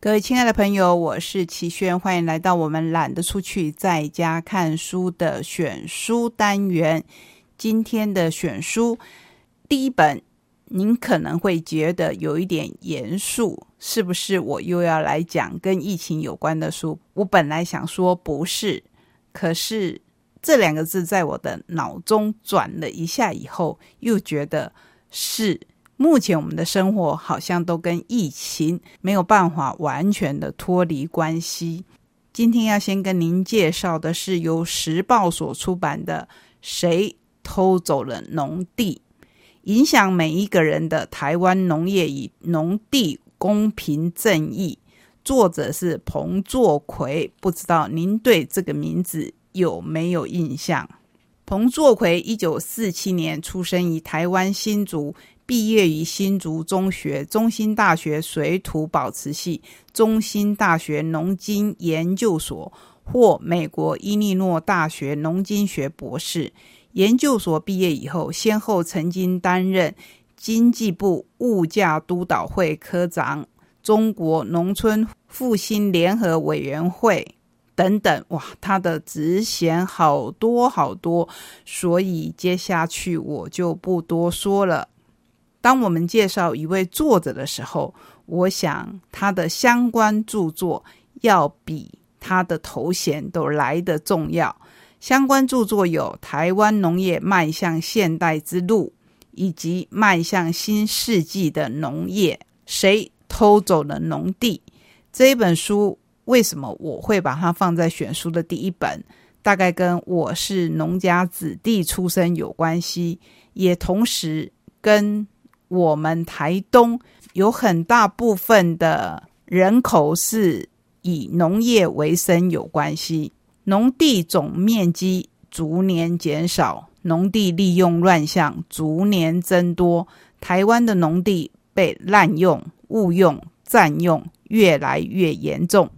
各位亲爱的朋友，我是齐轩，欢迎来到我们懒得出去，在家看书的选书单元。今天的选书第一本，您可能会觉得有一点严肃，是不是？我又要来讲跟疫情有关的书？我本来想说不是，可是这两个字在我的脑中转了一下以后，又觉得是。目前我们的生活好像都跟疫情没有办法完全的脱离关系。今天要先跟您介绍的是由时报所出版的《谁偷走了农地》，影响每一个人的台湾农业与农地公平正义。作者是彭作奎，不知道您对这个名字有没有印象？彭作奎一九四七年出生于台湾新竹。毕业于新竹中学、中兴大学水土保持系、中兴大学农经研究所，或美国伊利诺大学农经学博士。研究所毕业以后，先后曾经担任经济部物价督导会科长、中国农村复兴联合委员会等等。哇，他的职衔好多好多，所以接下去我就不多说了。当我们介绍一位作者的时候，我想他的相关著作要比他的头衔都来得重要。相关著作有《台湾农业迈向现代之路》以及《迈向新世纪的农业：谁偷走了农地》这一本书。为什么我会把它放在选书的第一本？大概跟我是农家子弟出身有关系，也同时跟。我们台东有很大部分的人口是以农业为生有关系，农地总面积逐年减少，农地利用乱象逐年增多，台湾的农地被滥用、误用、占用越来越严重。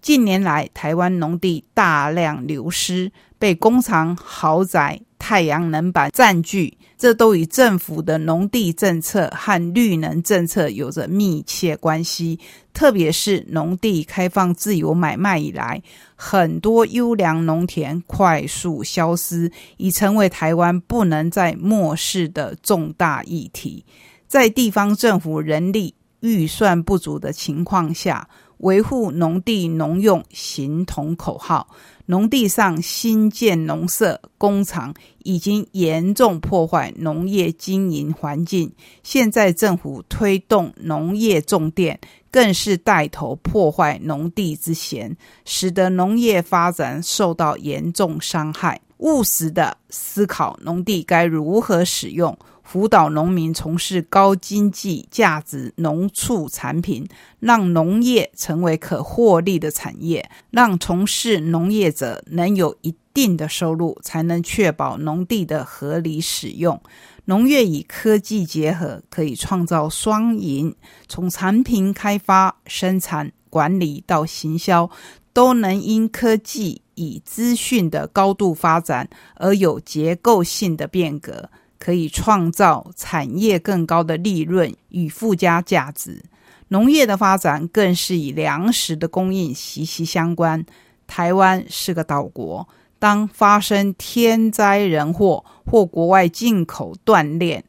近年来，台湾农地大量流失，被工厂、豪宅、太阳能板占据。这都与政府的农地政策和绿能政策有着密切关系。特别是农地开放自由买卖以来，很多优良农田快速消失，已成为台湾不能再漠视的重大议题。在地方政府人力预算不足的情况下，维护农地农用形同口号。农地上新建农舍工厂，已经严重破坏农业经营环境。现在政府推动农业种电，更是带头破坏农地之嫌，使得农业发展受到严重伤害。务实的思考农地该如何使用。辅导农民从事高经济价值农畜产品，让农业成为可获利的产业，让从事农业者能有一定的收入，才能确保农地的合理使用。农业与科技结合，可以创造双赢，从产品开发、生产、管理到行销，都能因科技与资讯的高度发展而有结构性的变革。可以创造产业更高的利润与附加价值，农业的发展更是与粮食的供应息息相关。台湾是个岛国，当发生天灾人祸，或国外进口断链，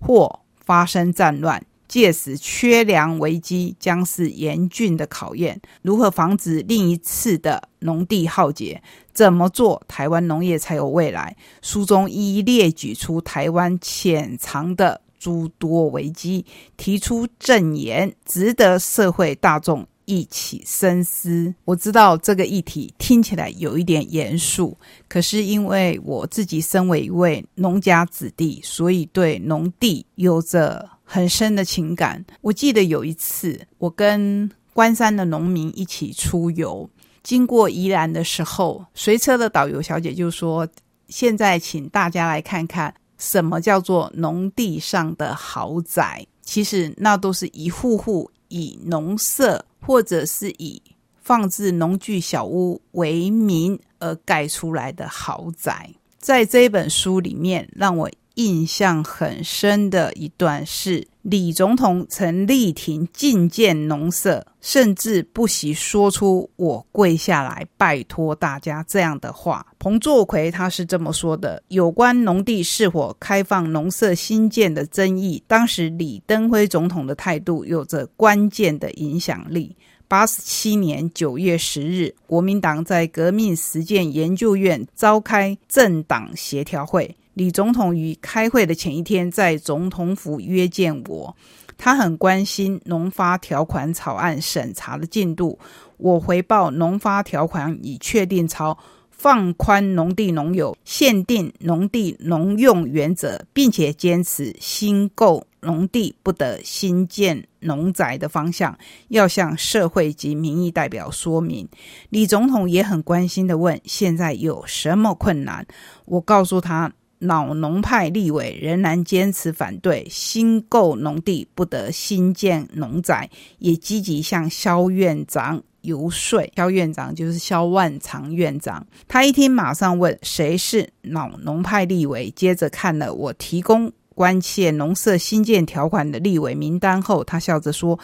或发生战乱。届时，缺粮危机将是严峻的考验。如何防止另一次的农地浩劫？怎么做台湾农业才有未来？书中一一列举出台湾潜藏的诸多危机，提出证言，值得社会大众一起深思。我知道这个议题听起来有一点严肃，可是因为我自己身为一位农家子弟，所以对农地有着。很深的情感。我记得有一次，我跟关山的农民一起出游，经过宜兰的时候，随车的导游小姐就说：“现在请大家来看看什么叫做农地上的豪宅。其实那都是一户户以农舍或者是以放置农具小屋为名而盖出来的豪宅。”在这本书里面，让我。印象很深的一段是李总统曾力挺禁建农舍，甚至不惜说出“我跪下来拜托大家”这样的话。彭作奎他是这么说的：有关农地是否开放农舍新建的争议，当时李登辉总统的态度有着关键的影响力。八十七年九月十日，国民党在革命实践研究院召开政党协调会。李总统于开会的前一天，在总统府约见我。他很关心农发条款草案审查的进度。我回报农发条款已确定朝放宽农地农有限定农地农用原则，并且坚持新购农地不得新建农宅的方向，要向社会及民意代表说明。李总统也很关心的问：现在有什么困难？我告诉他。老农派立委仍然坚持反对新购农地不得新建农宅，也积极向肖院长游说。肖院长就是肖万长院长。他一听，马上问谁是老农派立委。接着看了我提供关切农舍新建条款的立委名单后，他笑着说。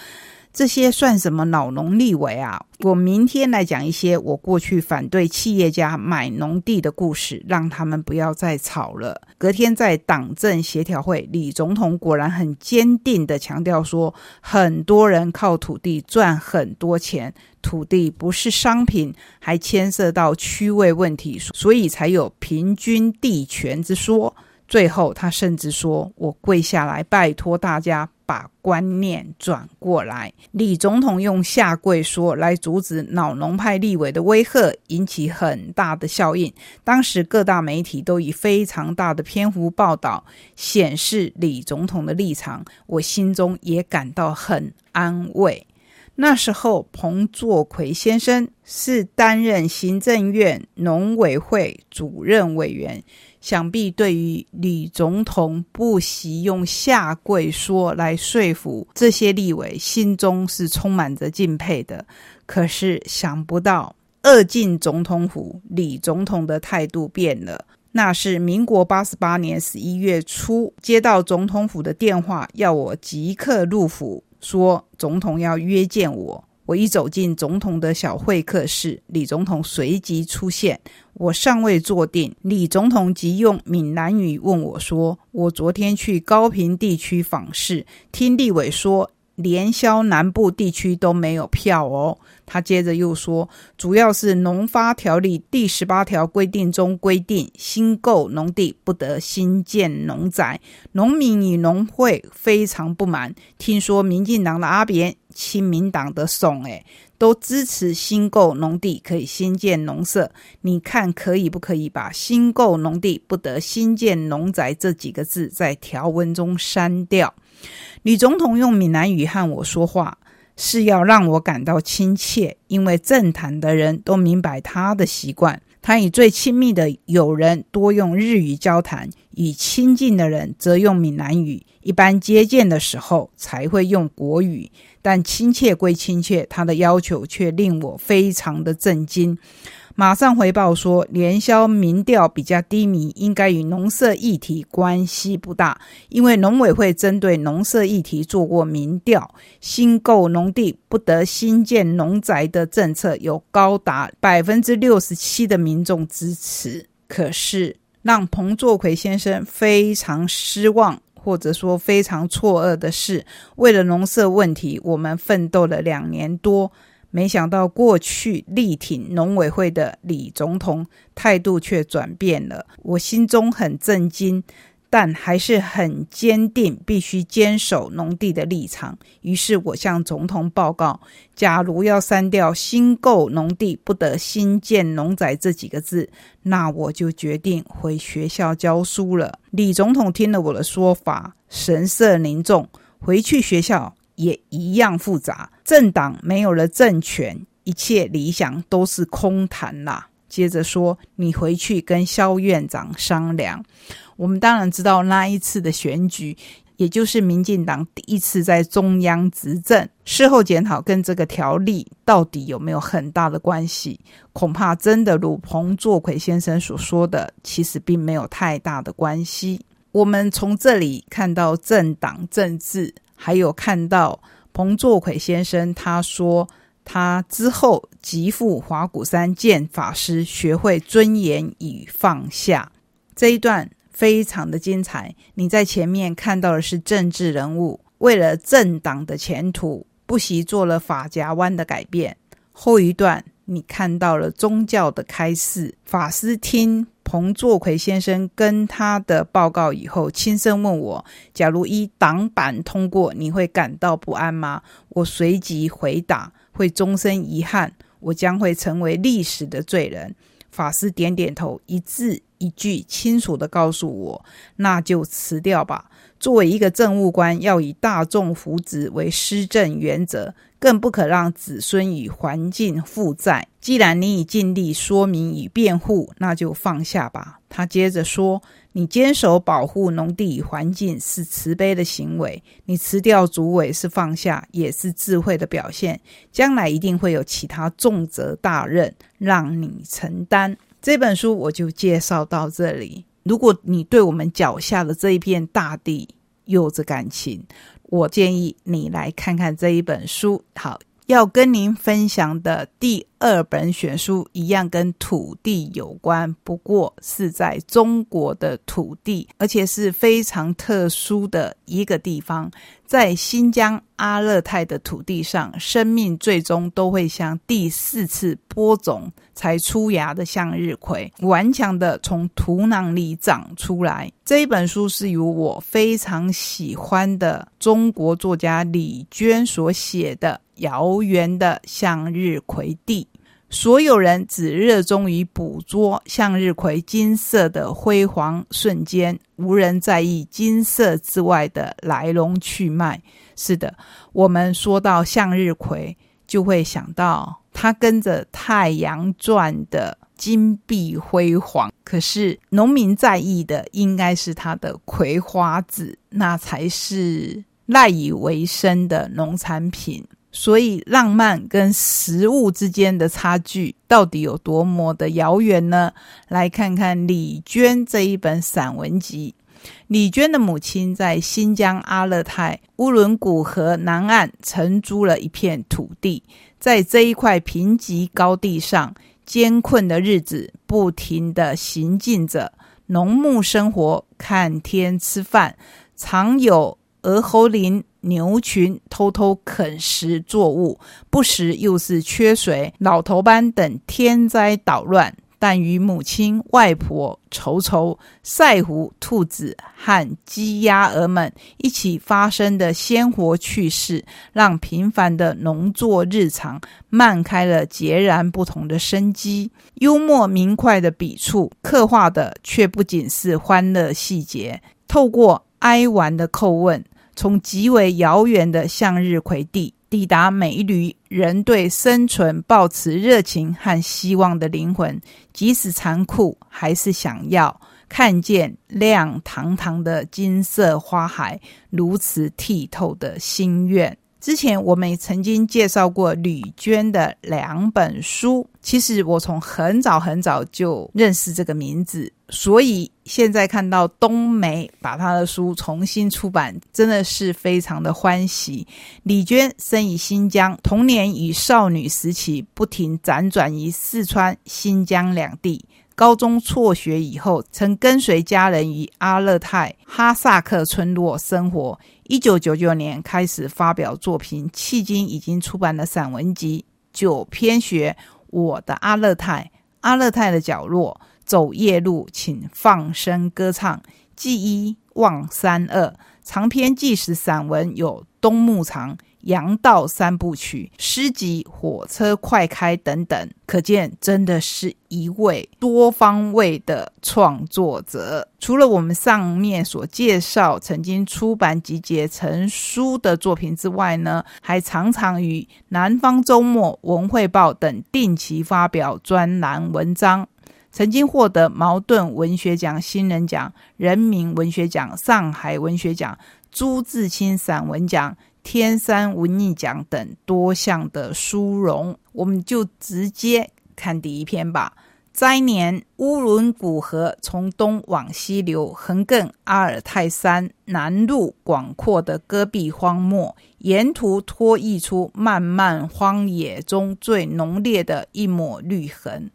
这些算什么老农立委啊？我明天来讲一些我过去反对企业家买农地的故事，让他们不要再吵了。隔天在党政协调会，李总统果然很坚定的强调说，很多人靠土地赚很多钱，土地不是商品，还牵涉到区位问题，所以才有平均地权之说。最后，他甚至说：“我跪下来拜托大家把观念转过来。”李总统用下跪说来阻止老农派立委的威吓，引起很大的效应。当时各大媒体都以非常大的篇幅报道，显示李总统的立场。我心中也感到很安慰。那时候，彭作奎先生是担任行政院农委会主任委员。想必对于李总统不惜用下跪说来说服这些立委，心中是充满着敬佩的。可是想不到二进总统府，李总统的态度变了。那是民国八十八年十一月初接到总统府的电话，要我即刻入府，说总统要约见我。我一走进总统的小会客室，李总统随即出现。我尚未坐定，李总统即用闽南语问我说：“我昨天去高平地区访视，听立委说，连销南部地区都没有票哦。”他接着又说：“主要是农发条例第十八条规定中规定，新购农地不得新建农宅，农民与农会非常不满。听说民进党的阿扁、亲民党的宋诶。”都支持新购农地可以新建农舍，你看可以不可以把新购农地不得新建农宅这几个字在条文中删掉？女总统用闽南语和我说话，是要让我感到亲切，因为政坛的人都明白他的习惯，他与最亲密的友人多用日语交谈，与亲近的人则用闽南语，一般接见的时候才会用国语。但亲切归亲切，他的要求却令我非常的震惊。马上回报说，联销民调比较低迷，应该与农社议题关系不大。因为农委会针对农社议题做过民调，新购农地不得新建农宅的政策有高达百分之六十七的民众支持。可是让彭作奎先生非常失望。或者说非常错愕的是，为了农舍问题，我们奋斗了两年多，没想到过去力挺农委会的李总统态度却转变了，我心中很震惊。但还是很坚定，必须坚守农地的立场。于是我向总统报告：假如要删掉“新购农地不得新建农宅”这几个字，那我就决定回学校教书了。李总统听了我的说法，神色凝重。回去学校也一样复杂。政党没有了政权，一切理想都是空谈啦。接着说：“你回去跟肖院长商量。”我们当然知道那一次的选举，也就是民进党第一次在中央执政。事后检讨跟这个条例到底有没有很大的关系？恐怕真的如彭作奎先生所说的，其实并没有太大的关系。我们从这里看到政党政治还有看到彭作奎先生他说。他之后即赴华骨山见法师，学会尊严与放下。这一段非常的精彩。你在前面看到的是政治人物为了政党的前途，不惜做了法夹湾的改变。后一段你看到了宗教的开示。法师听彭作奎先生跟他的报告以后，轻声问我：“假如一党版通过，你会感到不安吗？”我随即回答。会终身遗憾，我将会成为历史的罪人。法师点点头，一字一句清楚的告诉我：“那就辞掉吧。作为一个政务官，要以大众福祉为施政原则，更不可让子孙与环境负债。既然你已尽力说明与辩护，那就放下吧。”他接着说。你坚守保护农地与环境是慈悲的行为，你辞掉主委是放下，也是智慧的表现。将来一定会有其他重责大任让你承担。这本书我就介绍到这里。如果你对我们脚下的这一片大地有着感情，我建议你来看看这一本书。好。要跟您分享的第二本选书一样，跟土地有关，不过是在中国的土地，而且是非常特殊的一个地方。在新疆阿勒泰的土地上，生命最终都会像第四次播种才出芽的向日葵，顽强的从土壤里长出来。这一本书是由我非常喜欢的中国作家李娟所写的《遥远的向日葵地》。所有人只热衷于捕捉向日葵金色的辉煌瞬间，无人在意金色之外的来龙去脉。是的，我们说到向日葵，就会想到它跟着太阳转的金碧辉煌。可是，农民在意的应该是它的葵花籽，那才是赖以为生的农产品。所以，浪漫跟食物之间的差距到底有多么的遥远呢？来看看李娟这一本散文集。李娟的母亲在新疆阿勒泰乌伦古河南岸承租了一片土地，在这一块贫瘠高地上，艰困的日子不停的行进着，农牧生活，看天吃饭，常有鹅喉林。牛群偷偷啃食作物，不时又是缺水、老头斑等天灾捣乱。但与母亲、外婆、愁愁、赛虎、兔子和鸡鸭鹅们一起发生的鲜活趣事，让平凡的农作日常漫开了截然不同的生机。幽默明快的笔触，刻画的却不仅是欢乐细节。透过哀婉的叩问。从极为遥远的向日葵地抵达每一缕人对生存抱持热情和希望的灵魂，即使残酷，还是想要看见亮堂堂的金色花海，如此剔透的心愿。之前我们也曾经介绍过吕娟的两本书，其实我从很早很早就认识这个名字，所以现在看到冬梅把她的书重新出版，真的是非常的欢喜。李娟生于新疆，童年与少女时期不停辗转于四川、新疆两地。高中辍学以后，曾跟随家人于阿勒泰哈萨克村落生活。一九九九年开始发表作品，迄今已经出版了散文集《九篇学》《我的阿勒泰》《阿勒泰的角落》《走夜路，请放声歌唱》《记一望三二》长篇纪实散文有《冬牧场》。杨道三部曲、诗集、火车快开等等，可见真的是一位多方位的创作者。除了我们上面所介绍曾经出版集结成书的作品之外呢，还常常与《南方周末》《文汇报》等定期发表专栏文章，曾经获得茅盾文学奖新人奖、人民文学奖、上海文学奖、朱自清散文奖。天山文艺奖等多项的殊荣，我们就直接看第一篇吧。灾年，乌伦古河从东往西流，横亘阿尔泰山南入广阔的戈壁荒漠，沿途拖溢出漫漫荒野中最浓烈的一抹绿痕。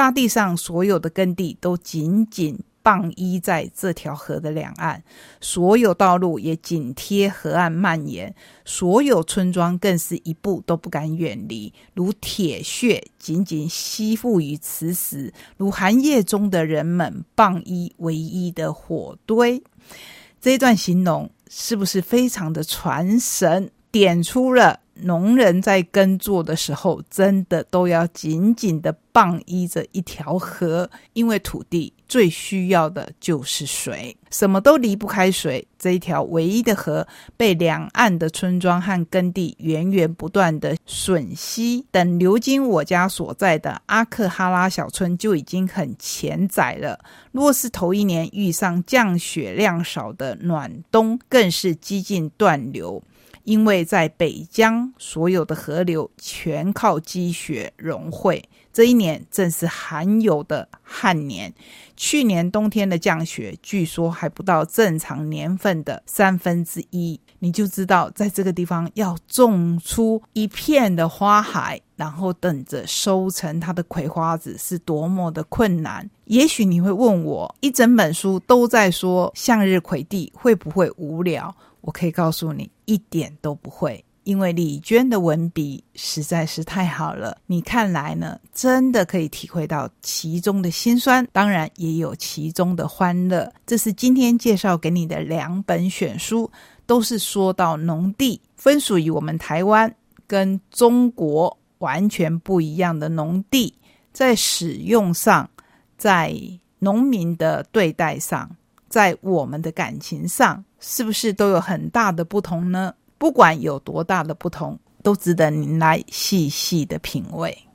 大地上所有的耕地都紧紧。傍依在这条河的两岸，所有道路也紧贴河岸蔓延，所有村庄更是一步都不敢远离，如铁血紧紧吸附于磁石，如寒夜中的人们傍依唯一的火堆。这一段形容是不是非常的传神？点出了。农人在耕作的时候，真的都要紧紧的傍依着一条河，因为土地最需要的就是水，什么都离不开水。这一条唯一的河，被两岸的村庄和耕地源源不断的吮吸。等流经我家所在的阿克哈拉小村，就已经很浅窄了。若是头一年遇上降雪量少的暖冬，更是几近断流。因为在北疆，所有的河流全靠积雪融汇。这一年正是罕有的旱年，去年冬天的降雪据说还不到正常年份的三分之一。你就知道，在这个地方要种出一片的花海，然后等着收成它的葵花籽是多么的困难。也许你会问我，一整本书都在说向日葵地，会不会无聊？我可以告诉你，一点都不会，因为李娟的文笔实在是太好了。你看来呢，真的可以体会到其中的辛酸，当然也有其中的欢乐。这是今天介绍给你的两本选书，都是说到农地，分属于我们台湾跟中国完全不一样的农地，在使用上，在农民的对待上，在我们的感情上。是不是都有很大的不同呢？不管有多大的不同，都值得您来细细的品味。